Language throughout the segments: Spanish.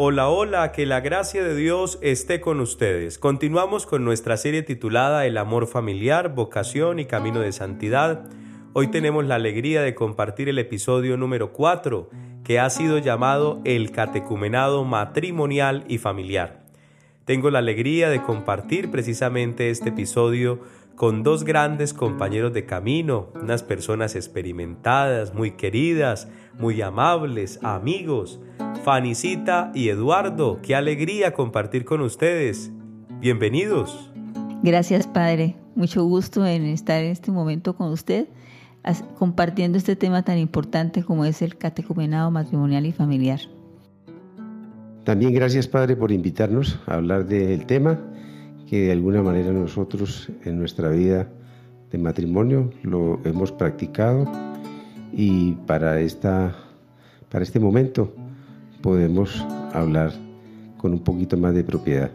Hola, hola, que la gracia de Dios esté con ustedes. Continuamos con nuestra serie titulada El amor familiar, vocación y camino de santidad. Hoy tenemos la alegría de compartir el episodio número 4, que ha sido llamado El catecumenado matrimonial y familiar. Tengo la alegría de compartir precisamente este episodio con dos grandes compañeros de camino, unas personas experimentadas, muy queridas, muy amables, amigos, Fanicita y Eduardo. Qué alegría compartir con ustedes. Bienvenidos. Gracias, Padre. Mucho gusto en estar en este momento con usted, compartiendo este tema tan importante como es el catecumenado matrimonial y familiar. También gracias, Padre, por invitarnos a hablar del tema que de alguna manera nosotros en nuestra vida de matrimonio lo hemos practicado y para, esta, para este momento podemos hablar con un poquito más de propiedad.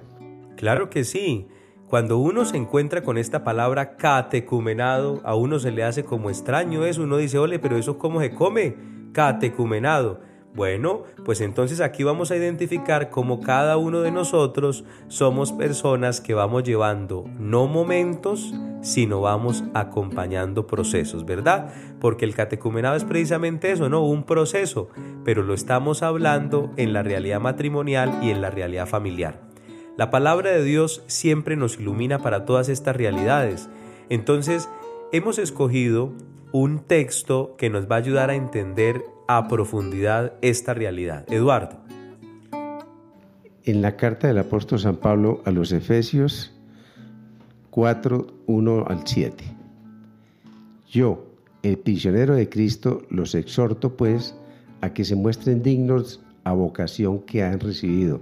Claro que sí. Cuando uno se encuentra con esta palabra catecumenado, a uno se le hace como extraño eso. Uno dice, ole, pero eso cómo se come? Catecumenado. Bueno, pues entonces aquí vamos a identificar cómo cada uno de nosotros somos personas que vamos llevando no momentos, sino vamos acompañando procesos, ¿verdad? Porque el catecumenado es precisamente eso, ¿no? Un proceso, pero lo estamos hablando en la realidad matrimonial y en la realidad familiar. La palabra de Dios siempre nos ilumina para todas estas realidades. Entonces, hemos escogido un texto que nos va a ayudar a entender a profundidad esta realidad. Eduardo. En la carta del apóstol San Pablo a los Efesios 4, 1 al 7. Yo, el prisionero de Cristo, los exhorto pues a que se muestren dignos a vocación que han recibido.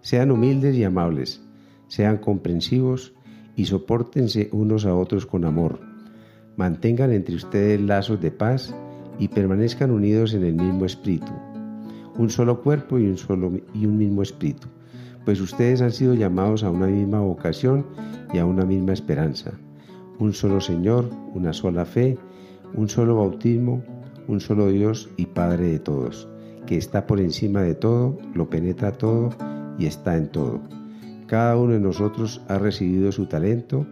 Sean humildes y amables, sean comprensivos y soportense unos a otros con amor mantengan entre ustedes lazos de paz y permanezcan unidos en el mismo espíritu, un solo cuerpo y un, solo, y un mismo espíritu, pues ustedes han sido llamados a una misma vocación y a una misma esperanza, un solo Señor, una sola fe, un solo bautismo, un solo Dios y Padre de todos, que está por encima de todo, lo penetra todo y está en todo. Cada uno de nosotros ha recibido su talento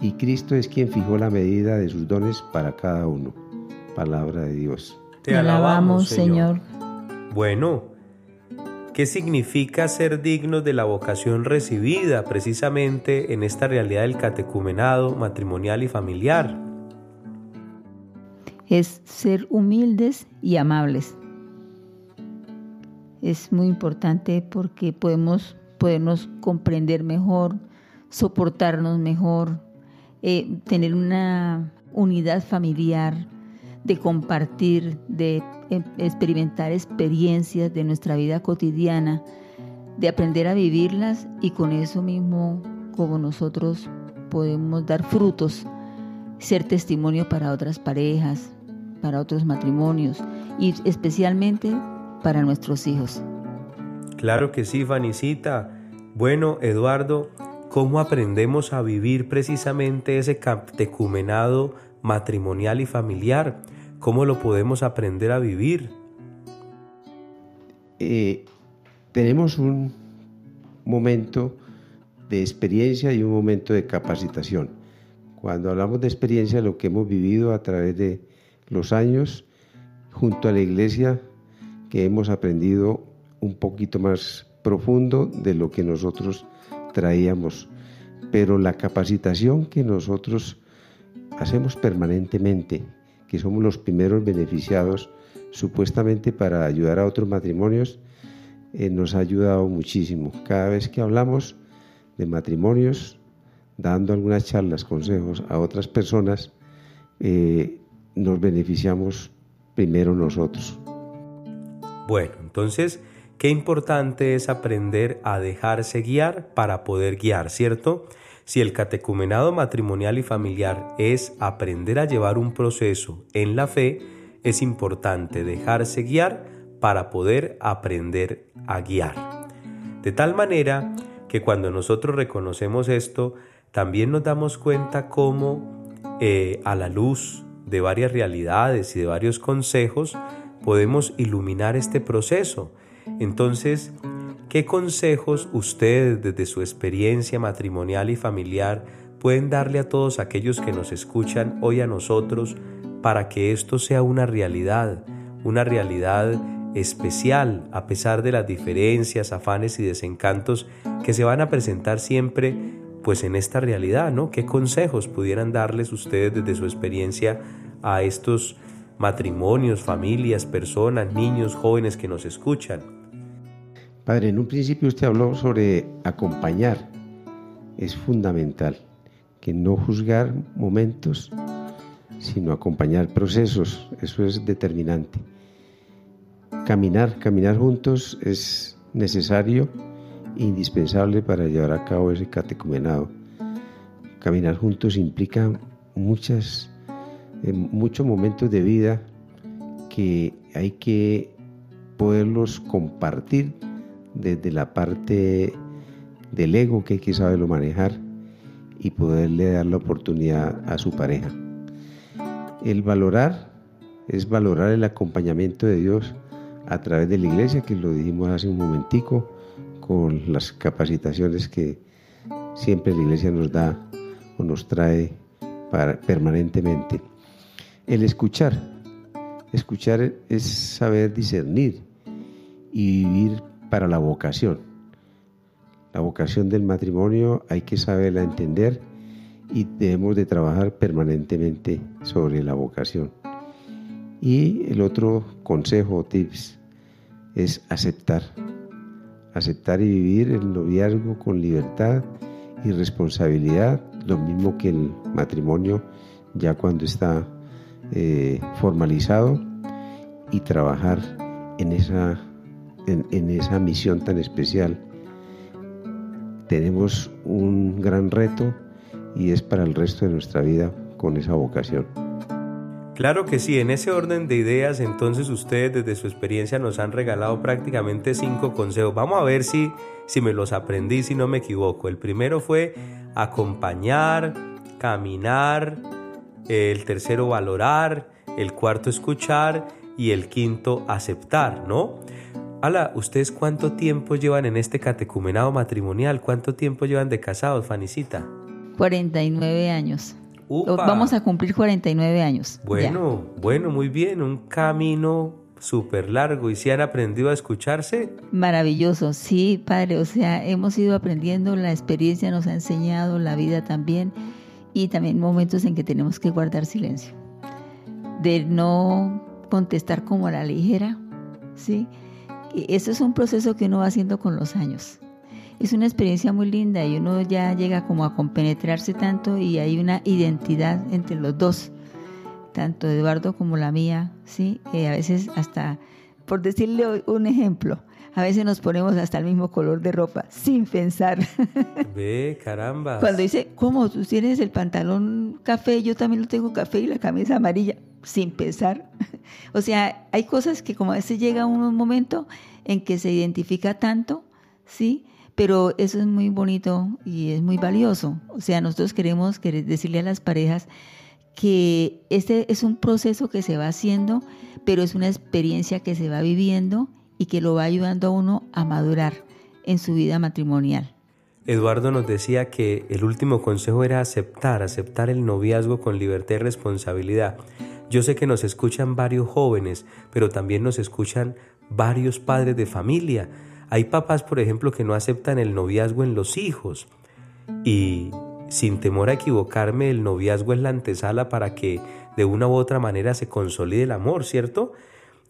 y Cristo es quien fijó la medida de sus dones para cada uno. Palabra de Dios. Te alabamos, Señor. Bueno, ¿qué significa ser dignos de la vocación recibida precisamente en esta realidad del catecumenado matrimonial y familiar? Es ser humildes y amables. Es muy importante porque podemos podernos comprender mejor, soportarnos mejor, eh, tener una unidad familiar, de compartir, de em, experimentar experiencias de nuestra vida cotidiana, de aprender a vivirlas y con eso mismo como nosotros podemos dar frutos, ser testimonio para otras parejas, para otros matrimonios y especialmente para nuestros hijos. Claro que sí, Fanicita. Bueno, Eduardo, cómo aprendemos a vivir precisamente ese catecumenado matrimonial y familiar, cómo lo podemos aprender a vivir. Eh, tenemos un momento de experiencia y un momento de capacitación. Cuando hablamos de experiencia, lo que hemos vivido a través de los años junto a la iglesia, que hemos aprendido un poquito más profundo de lo que nosotros traíamos, pero la capacitación que nosotros hacemos permanentemente, que somos los primeros beneficiados supuestamente para ayudar a otros matrimonios, eh, nos ha ayudado muchísimo. Cada vez que hablamos de matrimonios, dando algunas charlas, consejos a otras personas, eh, nos beneficiamos primero nosotros. Bueno, entonces Qué importante es aprender a dejarse guiar para poder guiar, ¿cierto? Si el catecumenado matrimonial y familiar es aprender a llevar un proceso en la fe, es importante dejarse guiar para poder aprender a guiar. De tal manera que cuando nosotros reconocemos esto, también nos damos cuenta cómo eh, a la luz de varias realidades y de varios consejos podemos iluminar este proceso entonces, ¿qué consejos ustedes desde su experiencia matrimonial y familiar pueden darle a todos aquellos que nos escuchan hoy a nosotros para que esto sea una realidad, una realidad especial a pesar de las diferencias, afanes y desencantos que se van a presentar siempre pues en esta realidad, ¿no? ¿Qué consejos pudieran darles ustedes desde su experiencia a estos matrimonios, familias, personas, niños, jóvenes que nos escuchan? Padre, en un principio usted habló sobre acompañar. Es fundamental que no juzgar momentos, sino acompañar procesos. Eso es determinante. Caminar, caminar juntos es necesario, indispensable para llevar a cabo ese catecumenado. Caminar juntos implica muchas, eh, muchos momentos de vida que hay que poderlos compartir desde la parte del ego que hay que saberlo manejar y poderle dar la oportunidad a su pareja. El valorar es valorar el acompañamiento de Dios a través de la iglesia, que lo dijimos hace un momentico, con las capacitaciones que siempre la iglesia nos da o nos trae permanentemente. El escuchar, escuchar es saber discernir y vivir para la vocación. La vocación del matrimonio hay que saberla entender y debemos de trabajar permanentemente sobre la vocación. Y el otro consejo o tips es aceptar. Aceptar y vivir el noviazgo con libertad y responsabilidad, lo mismo que el matrimonio ya cuando está eh, formalizado y trabajar en esa, en esa misión tan especial. Tenemos un gran reto y es para el resto de nuestra vida con esa vocación. Claro que sí, en ese orden de ideas entonces ustedes desde su experiencia nos han regalado prácticamente cinco consejos. Vamos a ver si, si me los aprendí, si no me equivoco. El primero fue acompañar, caminar, el tercero valorar, el cuarto escuchar y el quinto aceptar, ¿no? Ala, ¿ustedes cuánto tiempo llevan en este catecumenado matrimonial? ¿Cuánto tiempo llevan de casados, Fanicita? 49 años. Vamos a cumplir 49 años. Bueno, bueno, muy bien, un camino súper largo. ¿Y si han aprendido a escucharse? Maravilloso, sí, padre. O sea, hemos ido aprendiendo, la experiencia nos ha enseñado, la vida también, y también momentos en que tenemos que guardar silencio. De no contestar como a la ligera, ¿sí? Eso es un proceso que uno va haciendo con los años es una experiencia muy linda y uno ya llega como a compenetrarse tanto y hay una identidad entre los dos, tanto Eduardo como la mía, ¿sí? a veces hasta, por decirle un ejemplo, a veces nos ponemos hasta el mismo color de ropa sin pensar. Ve, caramba. Cuando dice, ¿cómo? Tú tienes el pantalón café, yo también lo tengo café y la camisa amarilla, sin pensar. O sea, hay cosas que como a veces llega un momento en que se identifica tanto, ¿sí? Pero eso es muy bonito y es muy valioso. O sea, nosotros queremos decirle a las parejas que este es un proceso que se va haciendo, pero es una experiencia que se va viviendo y que lo va ayudando a uno a madurar en su vida matrimonial. Eduardo nos decía que el último consejo era aceptar, aceptar el noviazgo con libertad y responsabilidad. Yo sé que nos escuchan varios jóvenes, pero también nos escuchan varios padres de familia hay papás, por ejemplo, que no aceptan el noviazgo en los hijos y sin temor a equivocarme, el noviazgo es la antesala para que de una u otra manera se consolide el amor, ¿cierto?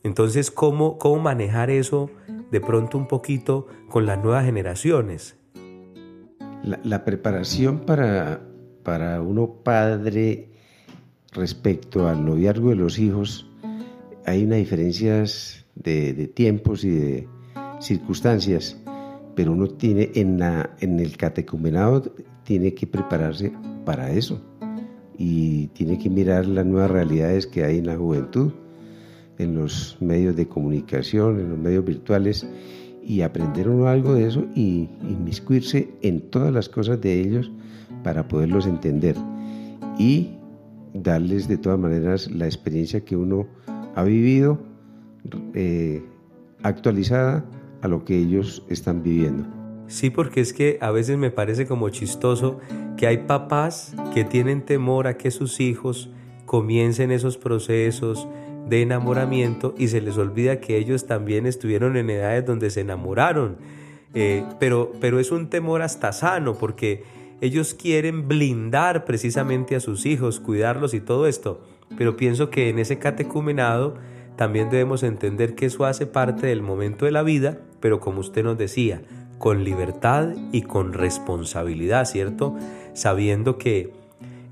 Entonces, ¿cómo, cómo manejar eso de pronto un poquito con las nuevas generaciones? La, preparación para, para uno padre respecto al noviazgo de los hijos, hay unas diferencias de tiempos y de, circunstancias, pero uno tiene en, la, en el catecumenado tiene que prepararse para eso y tiene que mirar las nuevas realidades que hay en la juventud, en los medios de comunicación, en los medios virtuales y aprender uno algo de eso y inmiscuirse en todas las cosas de ellos para poderlos entender y darles de todas maneras la experiencia que uno ha vivido eh, actualizada a lo que ellos están viviendo. Sí, porque es que a veces me parece como chistoso que hay papás que tienen temor a que sus hijos comiencen esos procesos de enamoramiento y se les olvida que ellos también estuvieron en edades donde se enamoraron. Eh, pero, pero es un temor hasta sano porque ellos quieren blindar precisamente a sus hijos, cuidarlos y todo esto. Pero pienso que en ese catecumenado también debemos entender que eso hace parte del momento de la vida, pero como usted nos decía, con libertad y con responsabilidad, ¿cierto? Sabiendo que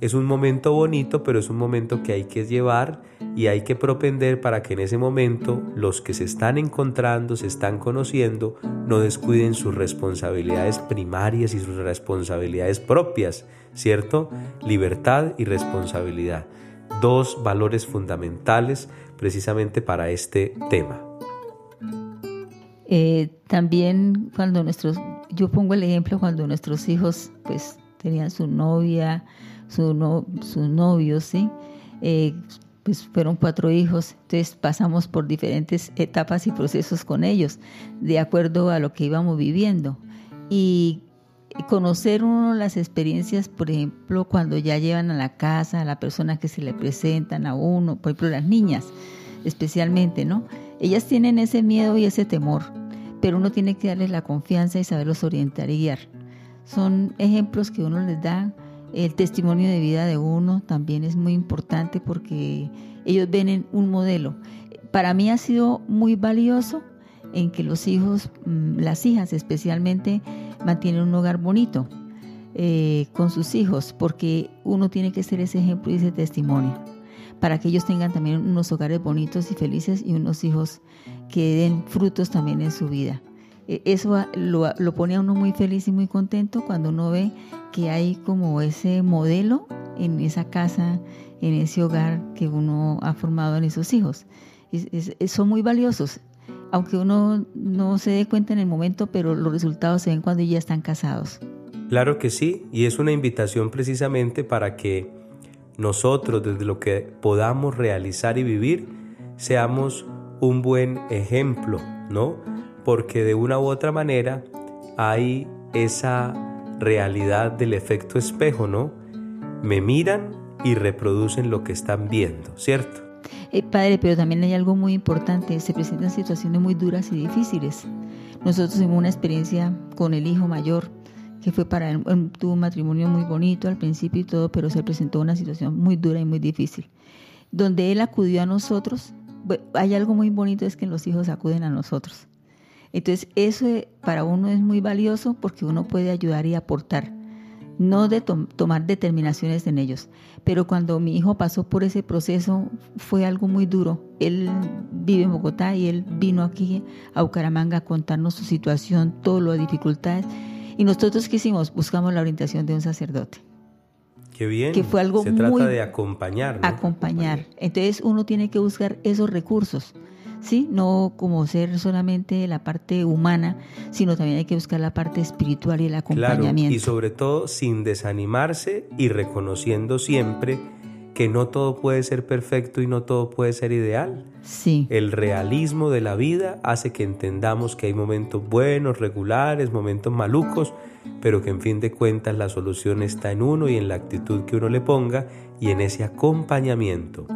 es un momento bonito, pero es un momento que hay que llevar y hay que propender para que en ese momento los que se están encontrando, se están conociendo, no descuiden sus responsabilidades primarias y sus responsabilidades propias, ¿cierto? Libertad y responsabilidad. Dos valores fundamentales precisamente para este tema. Eh, también cuando nuestros, yo pongo el ejemplo cuando nuestros hijos pues tenían su novia, su, no, su novio, ¿sí? Eh, pues fueron cuatro hijos, entonces pasamos por diferentes etapas y procesos con ellos, de acuerdo a lo que íbamos viviendo. Y conocer uno las experiencias, por ejemplo, cuando ya llevan a la casa a la persona que se le presentan a uno, por ejemplo, las niñas especialmente, ¿no? Ellas tienen ese miedo y ese temor, pero uno tiene que darles la confianza y saberlos orientar y guiar. Son ejemplos que uno les da el testimonio de vida de uno también es muy importante porque ellos ven en un modelo. Para mí ha sido muy valioso en que los hijos, mm, las hijas especialmente, mantienen un hogar bonito eh, con sus hijos, porque uno tiene que ser ese ejemplo y ese testimonio, para que ellos tengan también unos hogares bonitos y felices y unos hijos que den frutos también en su vida. E, eso lo, lo pone a uno muy feliz y muy contento cuando uno ve que hay como ese modelo en esa casa, en ese hogar que uno ha formado en esos hijos. son muy valiosos, aunque uno no se dé cuenta en el momento, pero los resultados se ven cuando ya están casados. Claro que sí, y es una invitación precisamente para que nosotros, desde lo que podamos realizar y vivir, seamos un buen ejemplo, ¿no? Porque de una u otra manera hay esa realidad del efecto espejo, ¿no? Me miran y reproducen lo que están viendo, ¿cierto? Eh, padre, pero también hay algo muy importante, se presentan situaciones muy duras y difíciles. Nosotros tuvimos una experiencia con el hijo mayor, que fue para él, tuvo un matrimonio muy bonito al principio y todo, pero se presentó una situación muy dura y muy difícil. Donde él acudió a nosotros, hay algo muy bonito, es que los hijos acuden a nosotros. Entonces, eso para uno es muy valioso porque uno puede ayudar y aportar, no de tomar determinaciones en ellos. Pero cuando mi hijo pasó por ese proceso fue algo muy duro. Él vive en Bogotá y él vino aquí a Bucaramanga a contarnos su situación, todas las dificultades. Y nosotros, ¿qué hicimos? Buscamos la orientación de un sacerdote. Qué bien. Que fue algo Se trata de acompañar. Acompañar. Entonces uno tiene que buscar esos recursos. ¿Sí? No como ser solamente la parte humana, sino también hay que buscar la parte espiritual y el acompañamiento. y sobre todo sin desanimarse y reconociendo siempre que no todo puede ser perfecto y no todo puede ser ideal. Sí. El realismo de la vida hace que entendamos que hay momentos buenos, regulares, momentos malucos, pero que en fin de cuentas la solución está en uno y en la actitud que uno le ponga y en ese acompañamiento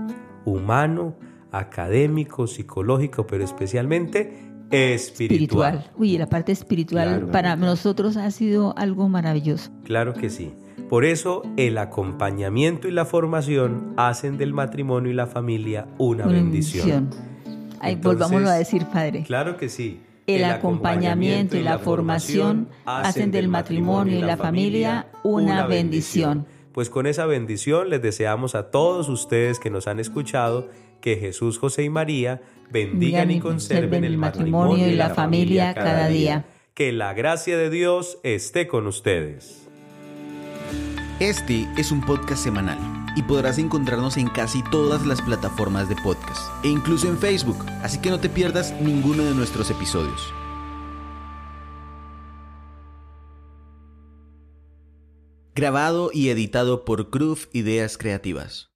humano, académico, psicológico, pero especialmente espiritual. Uy, la parte espiritual para nosotros ha sido algo maravilloso. Claro que sí. Por eso el acompañamiento y la formación hacen del matrimonio y la familia una, bendición. Ahí volvámoslo a decir, Padre. Claro que sí. El, acompañamiento y la formación hacen del matrimonio y la familia una bendición. Pues con esa bendición les deseamos a todos ustedes que nos han escuchado que Jesús, José y María bendigan y conserven el matrimonio y la familia cada día. Que la gracia de Dios esté con ustedes. Este es un podcast semanal y podrás encontrarnos en casi todas las plataformas de podcast e incluso en Facebook, así que no te pierdas ninguno de nuestros episodios. Grabado y editado por Groove Ideas Creativas.